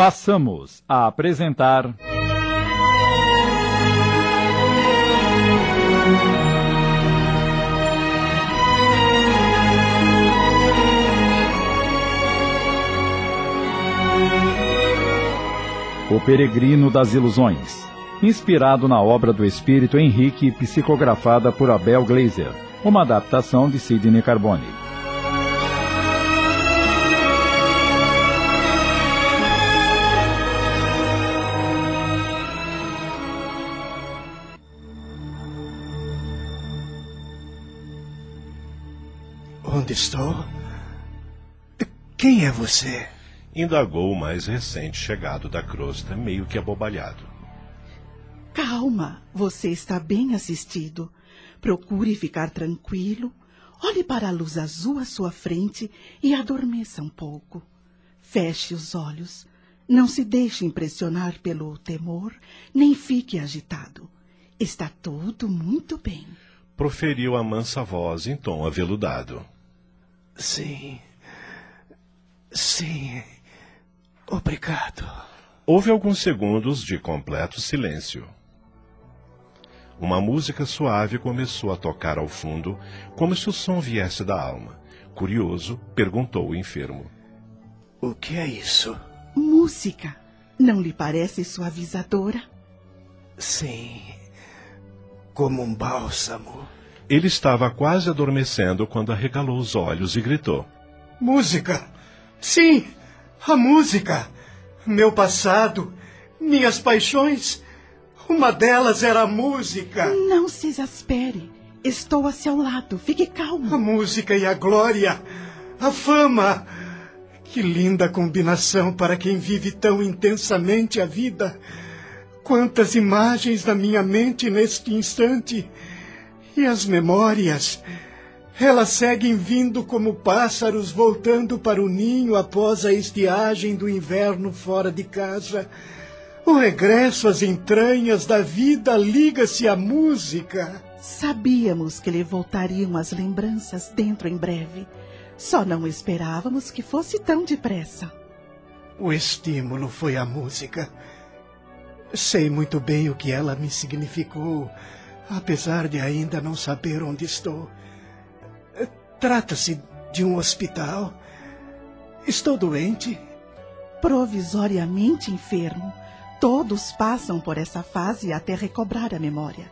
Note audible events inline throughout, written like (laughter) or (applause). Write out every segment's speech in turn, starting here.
Passamos a apresentar. O Peregrino das Ilusões, inspirado na obra do espírito Henrique, psicografada por Abel Glazer, uma adaptação de Sidney Carbone. Estou? Quem é você? Indagou o mais recente chegado da crosta, meio que abobalhado. Calma, você está bem assistido. Procure ficar tranquilo. Olhe para a luz azul à sua frente e adormeça um pouco. Feche os olhos. Não se deixe impressionar pelo temor, nem fique agitado. Está tudo muito bem. Proferiu a mansa voz em tom aveludado. Sim. Sim. Obrigado. Houve alguns segundos de completo silêncio. Uma música suave começou a tocar ao fundo, como se o som viesse da alma. Curioso, perguntou o enfermo. O que é isso? Música. Não lhe parece suavizadora? Sim. Como um bálsamo. Ele estava quase adormecendo quando arregalou os olhos e gritou: Música! Sim, a música! Meu passado, minhas paixões. Uma delas era a música. Não se exaspere. Estou a seu lado. Fique calmo. A música e a glória. A fama. Que linda combinação para quem vive tão intensamente a vida. Quantas imagens na minha mente neste instante. E as memórias. Elas seguem vindo como pássaros voltando para o ninho após a estiagem do inverno fora de casa. O regresso às entranhas da vida liga-se à música. Sabíamos que lhe voltariam as lembranças dentro em breve. Só não esperávamos que fosse tão depressa. O estímulo foi a música. Sei muito bem o que ela me significou, apesar de ainda não saber onde estou. Trata-se de um hospital. Estou doente. Provisoriamente enfermo. Todos passam por essa fase até recobrar a memória.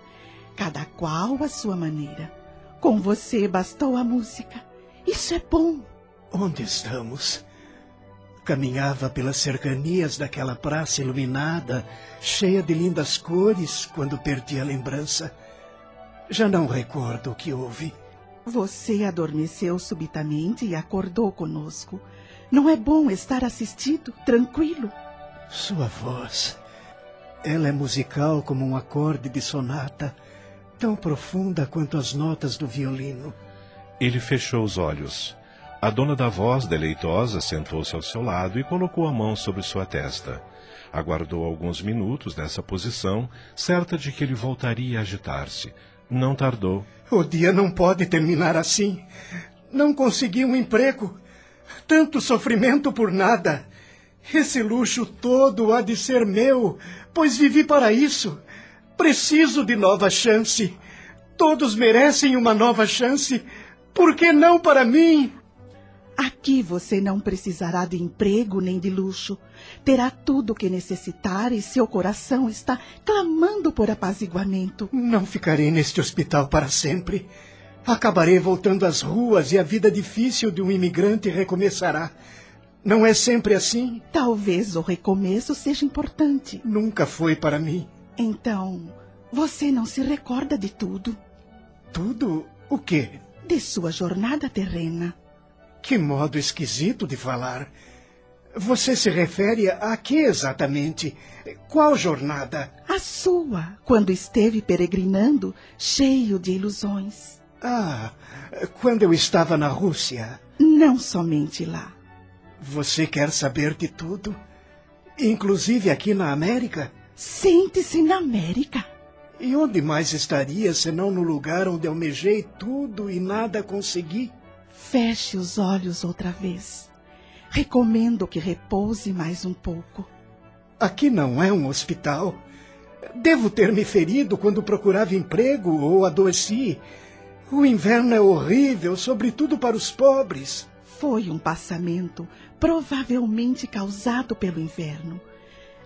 Cada qual à sua maneira. Com você bastou a música. Isso é bom. Onde estamos? Caminhava pelas cercanias daquela praça iluminada, cheia de lindas cores, quando perdi a lembrança. Já não recordo o que houve. Você adormeceu subitamente e acordou conosco. Não é bom estar assistido, tranquilo? Sua voz. Ela é musical como um acorde de sonata, tão profunda quanto as notas do violino. Ele fechou os olhos. A dona da voz, deleitosa, sentou-se ao seu lado e colocou a mão sobre sua testa. Aguardou alguns minutos nessa posição, certa de que ele voltaria a agitar-se. Não tardou. O dia não pode terminar assim. Não consegui um emprego. Tanto sofrimento por nada. Esse luxo todo há de ser meu, pois vivi para isso. Preciso de nova chance. Todos merecem uma nova chance. Por que não para mim? Aqui você não precisará de emprego nem de luxo. Terá tudo o que necessitar e seu coração está clamando por apaziguamento. Não ficarei neste hospital para sempre. Acabarei voltando às ruas e a vida difícil de um imigrante recomeçará. Não é sempre assim? Talvez o recomeço seja importante. Nunca foi para mim. Então, você não se recorda de tudo? Tudo? O quê? De sua jornada terrena. Que modo esquisito de falar. Você se refere a que exatamente? Qual jornada? A sua, quando esteve peregrinando, cheio de ilusões. Ah, quando eu estava na Rússia. Não somente lá. Você quer saber de tudo? Inclusive aqui na América? Sente-se na América. E onde mais estaria senão no lugar onde almejei tudo e nada consegui? Feche os olhos outra vez. Recomendo que repouse mais um pouco. Aqui não é um hospital. Devo ter me ferido quando procurava emprego ou adoeci. O inverno é horrível, sobretudo para os pobres. Foi um passamento, provavelmente causado pelo inverno.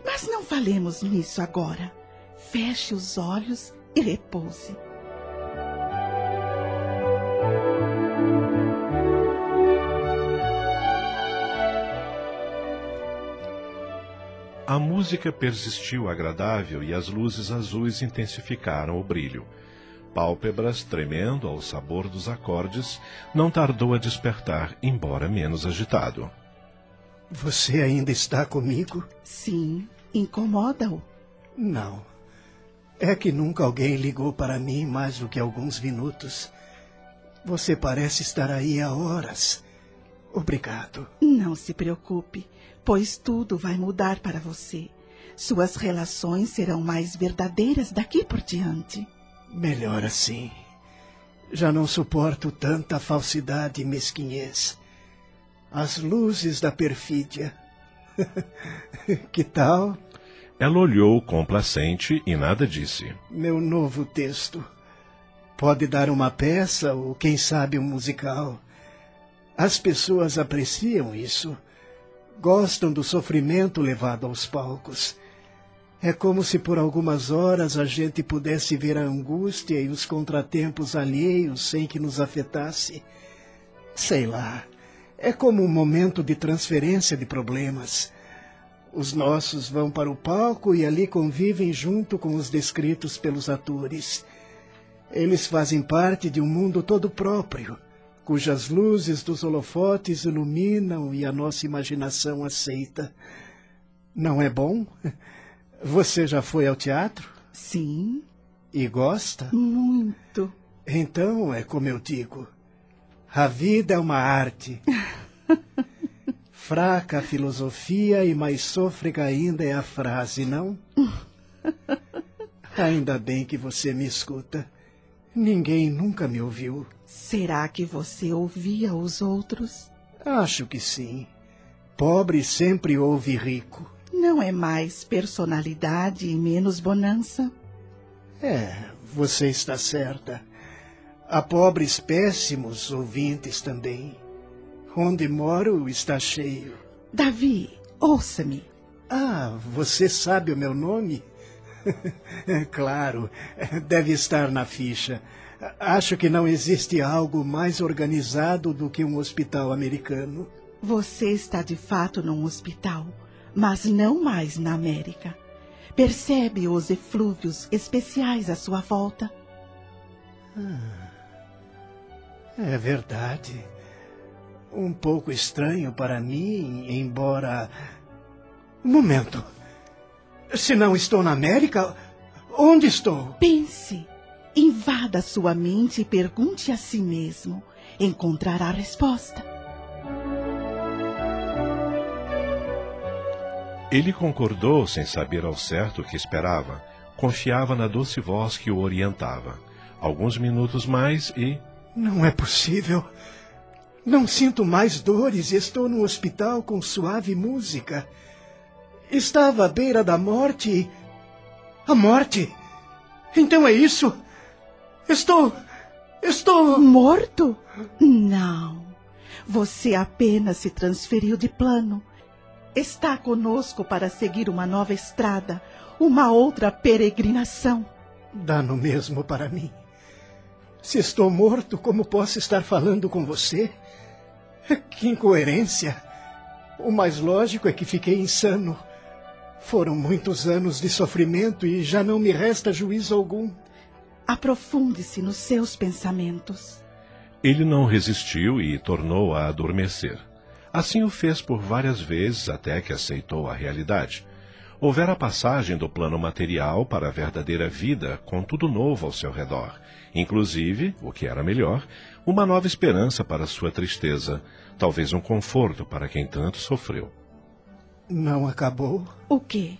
Mas não falemos nisso agora. Feche os olhos e repouse. A música persistiu agradável e as luzes azuis intensificaram o brilho. Pálpebras tremendo ao sabor dos acordes, não tardou a despertar, embora menos agitado. Você ainda está comigo? Sim. Incomoda-o? Não. É que nunca alguém ligou para mim mais do que alguns minutos. Você parece estar aí há horas. Obrigado. Não se preocupe pois tudo vai mudar para você. Suas relações serão mais verdadeiras daqui por diante. Melhor assim. Já não suporto tanta falsidade e mesquinhez. As luzes da perfídia. (laughs) que tal? Ela olhou complacente e nada disse. Meu novo texto. Pode dar uma peça ou, quem sabe, um musical. As pessoas apreciam isso gostam do sofrimento levado aos palcos. É como se por algumas horas a gente pudesse ver a angústia e os contratempos alheios sem que nos afetasse. Sei lá, é como um momento de transferência de problemas. Os nossos vão para o palco e ali convivem junto com os descritos pelos atores. Eles fazem parte de um mundo todo próprio cujas luzes dos holofotes iluminam e a nossa imaginação aceita. Não é bom? Você já foi ao teatro? Sim. E gosta? Muito. Então é como eu digo: a vida é uma arte. (laughs) Fraca a filosofia e mais sôfrega ainda é a frase, não? (laughs) Ainda bem que você me escuta. Ninguém nunca me ouviu. Será que você ouvia os outros? Acho que sim. Pobre sempre ouve rico. Não é mais personalidade e menos bonança? É, você está certa. Há pobres péssimos ouvintes também. Onde moro está cheio. Davi, ouça-me. Ah, você sabe o meu nome? (laughs) claro, deve estar na ficha. Acho que não existe algo mais organizado do que um hospital americano. Você está de fato num hospital, mas não mais na América. Percebe os eflúvios especiais à sua volta? Ah, é verdade. Um pouco estranho para mim, embora. Um momento. Se não estou na América, onde estou? Pense. Invada sua mente e pergunte a si mesmo. Encontrará a resposta. Ele concordou sem saber ao certo o que esperava. Confiava na doce voz que o orientava. Alguns minutos mais e. Não é possível. Não sinto mais dores e estou no hospital com suave música. Estava à beira da morte. A morte! Então é isso! Estou. Estou. Morto? Não. Você apenas se transferiu de plano. Está conosco para seguir uma nova estrada, uma outra peregrinação. Dá no mesmo para mim. Se estou morto, como posso estar falando com você? Que incoerência! O mais lógico é que fiquei insano. Foram muitos anos de sofrimento e já não me resta juízo algum. Aprofunde-se nos seus pensamentos. Ele não resistiu e tornou a adormecer. Assim o fez por várias vezes até que aceitou a realidade. Houvera a passagem do plano material para a verdadeira vida com tudo novo ao seu redor, inclusive, o que era melhor, uma nova esperança para sua tristeza, talvez um conforto para quem tanto sofreu. Não acabou? O quê?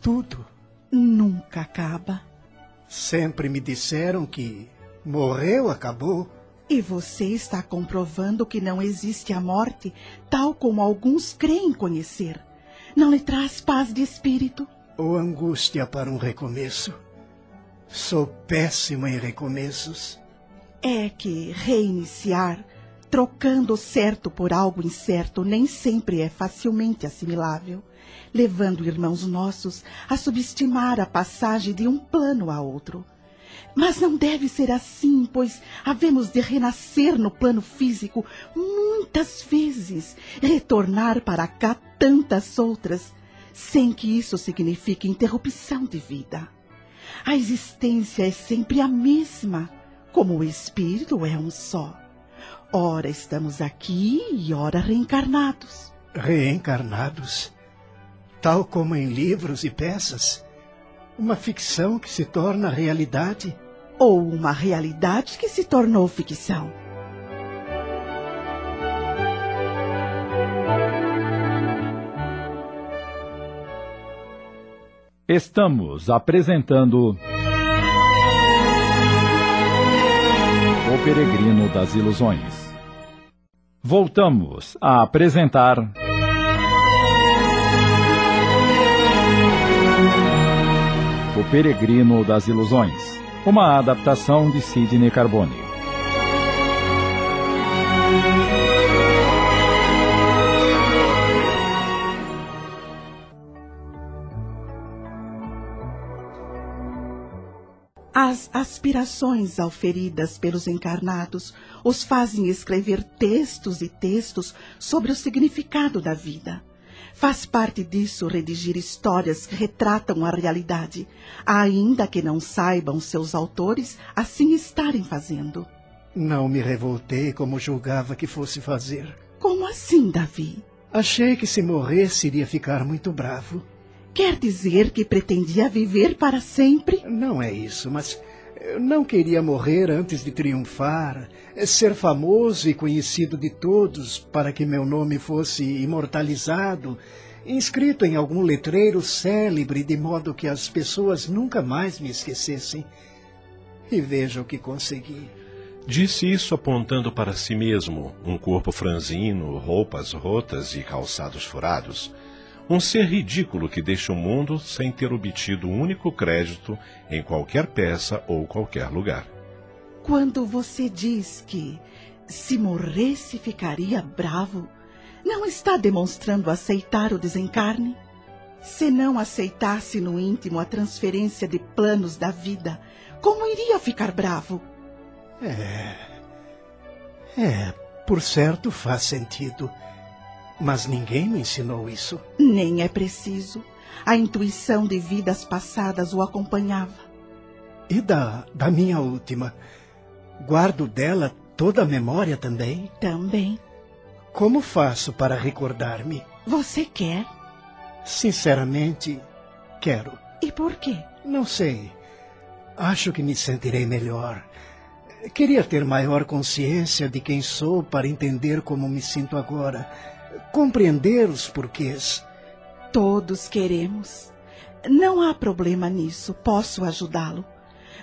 Tudo. Nunca acaba. Sempre me disseram que morreu, acabou. E você está comprovando que não existe a morte, tal como alguns creem conhecer. Não lhe traz paz de espírito? Ou angústia para um recomeço? Sou péssimo em recomeços. É que reiniciar, trocando o certo por algo incerto, nem sempre é facilmente assimilável, levando irmãos nossos a subestimar a passagem de um plano a outro. Mas não deve ser assim, pois havemos de renascer no plano físico muitas vezes, retornar para cá tantas outras, sem que isso signifique interrupção de vida. A existência é sempre a mesma, como o espírito é um só. Ora estamos aqui e ora reencarnados. Reencarnados? Tal como em livros e peças? Uma ficção que se torna realidade? Ou uma realidade que se tornou ficção? Estamos apresentando. Peregrino das Ilusões. Voltamos a apresentar. O Peregrino das Ilusões. Uma adaptação de Sidney Carbone. As aspirações auferidas pelos encarnados os fazem escrever textos e textos sobre o significado da vida. Faz parte disso redigir histórias que retratam a realidade, ainda que não saibam seus autores assim estarem fazendo. Não me revoltei como julgava que fosse fazer. Como assim, Davi? Achei que se morresse iria ficar muito bravo. Quer dizer que pretendia viver para sempre? Não é isso, mas eu não queria morrer antes de triunfar, ser famoso e conhecido de todos para que meu nome fosse imortalizado, inscrito em algum letreiro célebre, de modo que as pessoas nunca mais me esquecessem. E veja o que consegui. Disse isso apontando para si mesmo, um corpo franzino, roupas rotas e calçados furados. Um ser ridículo que deixa o mundo sem ter obtido um único crédito em qualquer peça ou qualquer lugar. Quando você diz que se morresse ficaria bravo, não está demonstrando aceitar o desencarne? Se não aceitasse no íntimo a transferência de planos da vida, como iria ficar bravo? É. É, por certo faz sentido. Mas ninguém me ensinou isso. Nem é preciso. A intuição de vidas passadas o acompanhava. E da, da minha última? Guardo dela toda a memória também? Também. Como faço para recordar-me? Você quer? Sinceramente, quero. E por quê? Não sei. Acho que me sentirei melhor. Queria ter maior consciência de quem sou para entender como me sinto agora compreender os porquês. Todos queremos. Não há problema nisso, posso ajudá-lo.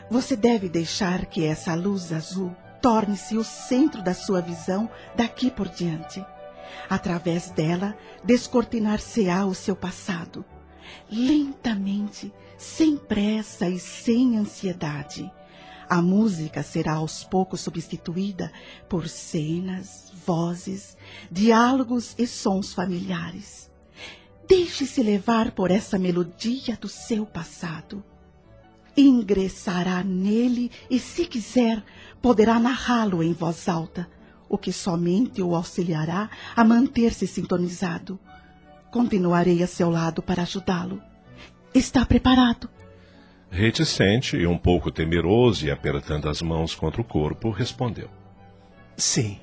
Você deve deixar que essa luz azul torne-se o centro da sua visão daqui por diante. Através dela, descortinar-se-á o seu passado. Lentamente, sem pressa e sem ansiedade. A música será aos poucos substituída por cenas, vozes, diálogos e sons familiares. Deixe-se levar por essa melodia do seu passado. Ingressará nele e, se quiser, poderá narrá-lo em voz alta, o que somente o auxiliará a manter-se sintonizado. Continuarei a seu lado para ajudá-lo. Está preparado? Reticente e um pouco temeroso e apertando as mãos contra o corpo, respondeu: Sim.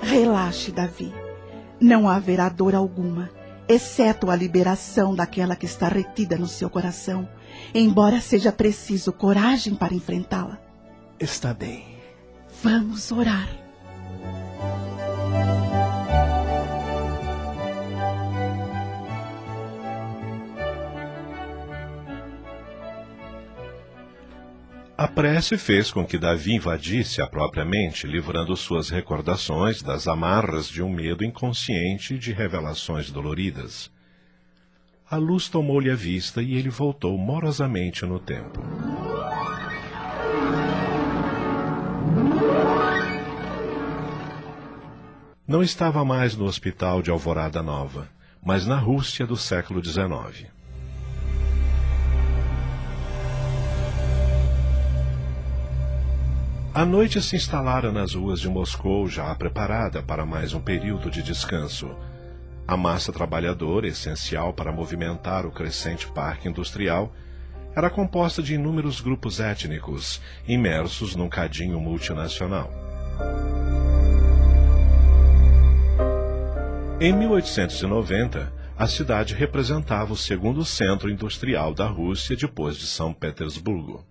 Relaxe, Davi. Não haverá dor alguma, exceto a liberação daquela que está retida no seu coração, embora seja preciso coragem para enfrentá-la. Está bem. Vamos orar. A prece fez com que Davi invadisse a própria mente, livrando suas recordações das amarras de um medo inconsciente de revelações doloridas. A luz tomou-lhe a vista e ele voltou morosamente no tempo. Não estava mais no hospital de Alvorada Nova, mas na Rússia do século XIX. A noite se instalara nas ruas de Moscou, já preparada para mais um período de descanso. A massa trabalhadora, essencial para movimentar o crescente parque industrial, era composta de inúmeros grupos étnicos, imersos num cadinho multinacional. Em 1890, a cidade representava o segundo centro industrial da Rússia depois de São Petersburgo.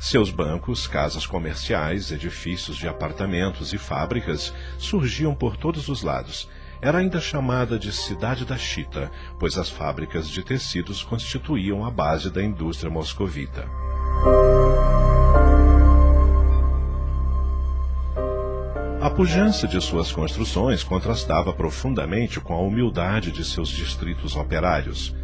Seus bancos, casas comerciais, edifícios de apartamentos e fábricas surgiam por todos os lados. Era ainda chamada de Cidade da Chita, pois as fábricas de tecidos constituíam a base da indústria moscovita. A pujança de suas construções contrastava profundamente com a humildade de seus distritos operários.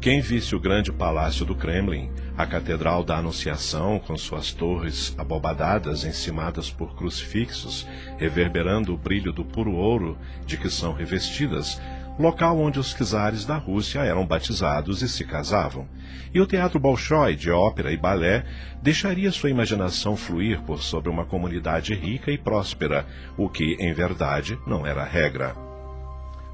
Quem visse o grande palácio do Kremlin, a Catedral da Anunciação, com suas torres abobadadas encimadas por crucifixos, reverberando o brilho do puro ouro de que são revestidas, local onde os czares da Rússia eram batizados e se casavam. E o Teatro Bolshoi, de ópera e balé, deixaria sua imaginação fluir por sobre uma comunidade rica e próspera, o que, em verdade, não era regra.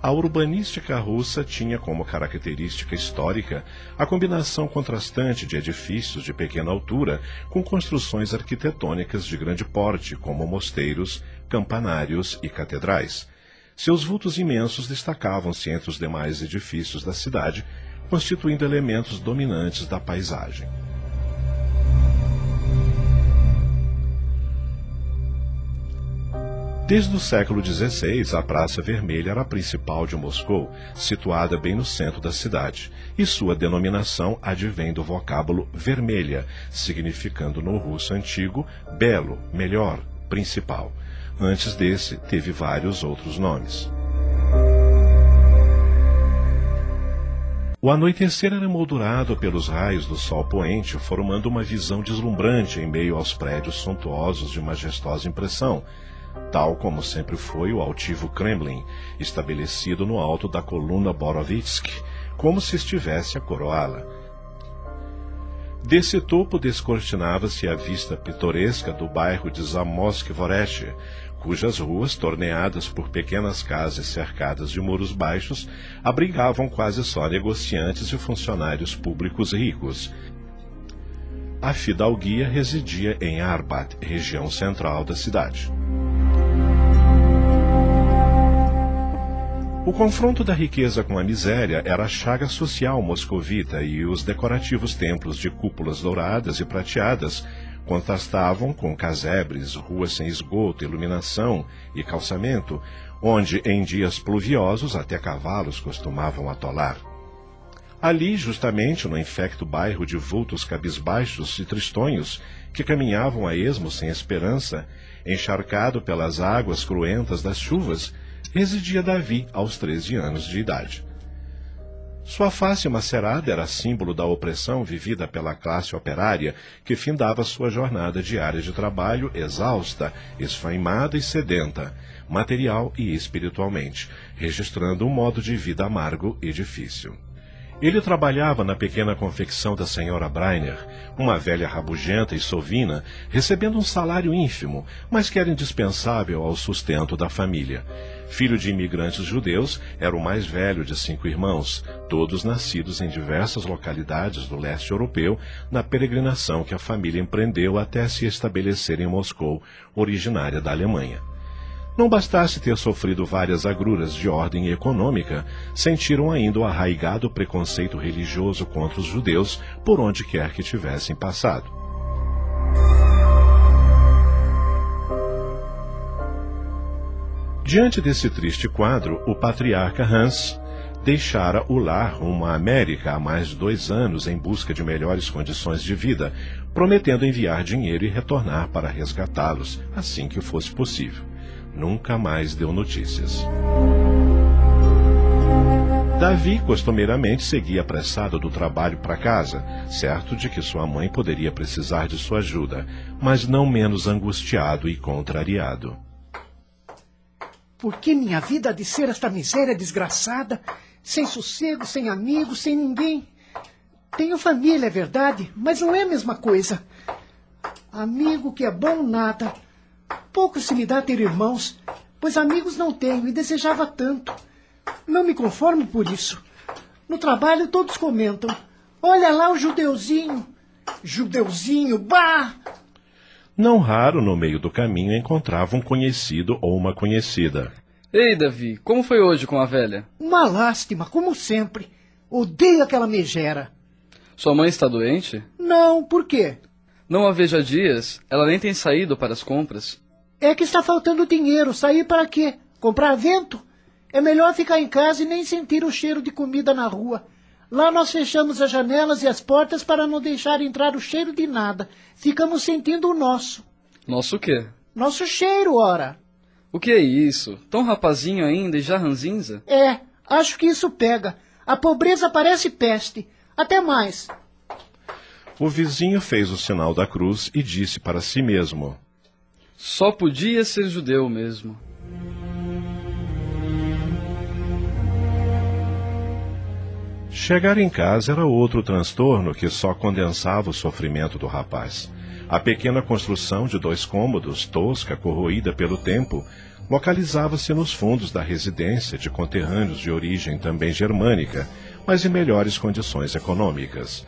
A urbanística russa tinha como característica histórica a combinação contrastante de edifícios de pequena altura com construções arquitetônicas de grande porte, como mosteiros, campanários e catedrais. Seus vultos imensos destacavam-se entre os demais edifícios da cidade, constituindo elementos dominantes da paisagem. Desde o século XVI, a Praça Vermelha era a principal de Moscou, situada bem no centro da cidade, e sua denominação advém do vocábulo vermelha, significando no russo antigo belo, melhor, principal. Antes desse, teve vários outros nomes. O anoitecer era moldurado pelos raios do sol poente, formando uma visão deslumbrante em meio aos prédios suntuosos de majestosa impressão, tal como sempre foi o altivo Kremlin, estabelecido no alto da coluna Borovitsky, como se estivesse a coroá-la. Desse topo descortinava-se a vista pitoresca do bairro de Zamoskvoreche, cujas ruas, torneadas por pequenas casas cercadas de muros baixos, abrigavam quase só negociantes e funcionários públicos ricos. A fidalguia residia em Arbat, região central da cidade. O confronto da riqueza com a miséria era a chaga social moscovita e os decorativos templos de cúpulas douradas e prateadas contrastavam com casebres, ruas sem esgoto, iluminação e calçamento, onde em dias pluviosos até cavalos costumavam atolar. Ali, justamente no infecto bairro de vultos cabisbaixos e tristonhos, que caminhavam a esmo sem esperança, encharcado pelas águas cruentas das chuvas, residia Davi aos treze anos de idade. Sua face macerada era símbolo da opressão vivida pela classe operária que findava sua jornada diária de trabalho exausta, esfaimada e sedenta, material e espiritualmente, registrando um modo de vida amargo e difícil. Ele trabalhava na pequena confecção da senhora Breiner, uma velha rabugenta e sovina, recebendo um salário ínfimo, mas que era indispensável ao sustento da família. Filho de imigrantes judeus, era o mais velho de cinco irmãos, todos nascidos em diversas localidades do leste europeu, na peregrinação que a família empreendeu até se estabelecer em Moscou, originária da Alemanha. Não bastasse ter sofrido várias agruras de ordem econômica, sentiram ainda o arraigado preconceito religioso contra os judeus por onde quer que tivessem passado. Diante desse triste quadro, o patriarca Hans deixara o lar rumo à América há mais de dois anos em busca de melhores condições de vida, prometendo enviar dinheiro e retornar para resgatá-los assim que fosse possível. Nunca mais deu notícias. Davi costumeiramente seguia apressado do trabalho para casa, certo de que sua mãe poderia precisar de sua ajuda, mas não menos angustiado e contrariado. Por que minha vida há de ser esta miséria desgraçada? Sem sossego, sem amigos, sem ninguém. Tenho família, é verdade, mas não é a mesma coisa. Amigo que é bom nada. Pouco se me dá ter irmãos, pois amigos não tenho e desejava tanto. Não me conformo por isso. No trabalho todos comentam. Olha lá o judeuzinho. Judeuzinho, bah! Não raro no meio do caminho encontrava um conhecido ou uma conhecida. Ei, Davi, como foi hoje com a velha? Uma lástima, como sempre. Odeio aquela megera. Sua mãe está doente? Não, por quê? Não a vejo há dias. Ela nem tem saído para as compras. É que está faltando dinheiro. Sair para quê? Comprar vento? É melhor ficar em casa e nem sentir o cheiro de comida na rua. Lá nós fechamos as janelas e as portas para não deixar entrar o cheiro de nada. Ficamos sentindo o nosso. Nosso quê? Nosso cheiro, ora. O que é isso? Tão rapazinho ainda e já ranzinza? É, acho que isso pega. A pobreza parece peste. Até mais. O vizinho fez o sinal da cruz e disse para si mesmo: Só podia ser judeu mesmo. Chegar em casa era outro transtorno que só condensava o sofrimento do rapaz. A pequena construção de dois cômodos, tosca, corroída pelo tempo, localizava-se nos fundos da residência de conterrâneos de origem também germânica, mas em melhores condições econômicas.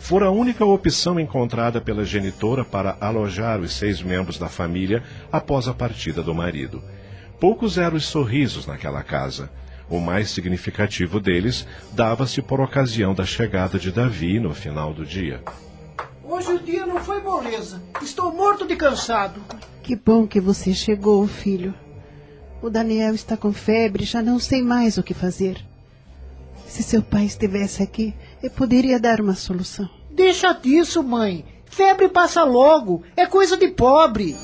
Fora a única opção encontrada pela genitora para alojar os seis membros da família após a partida do marido. Poucos eram os sorrisos naquela casa. O mais significativo deles dava-se por ocasião da chegada de Davi no final do dia. Hoje o dia não foi moleza. Estou morto de cansado. Que bom que você chegou, filho. O Daniel está com febre, já não sei mais o que fazer. Se seu pai estivesse aqui, eu poderia dar uma solução. Deixa disso, mãe. Febre passa logo. É coisa de pobre.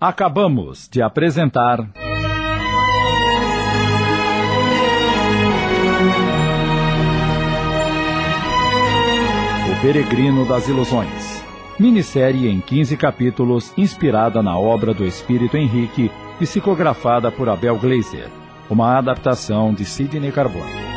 Acabamos de apresentar. O Peregrino das Ilusões. Minissérie em 15 capítulos, inspirada na obra do Espírito Henrique, psicografada por Abel Gleiser. Uma adaptação de Sidney Carbone.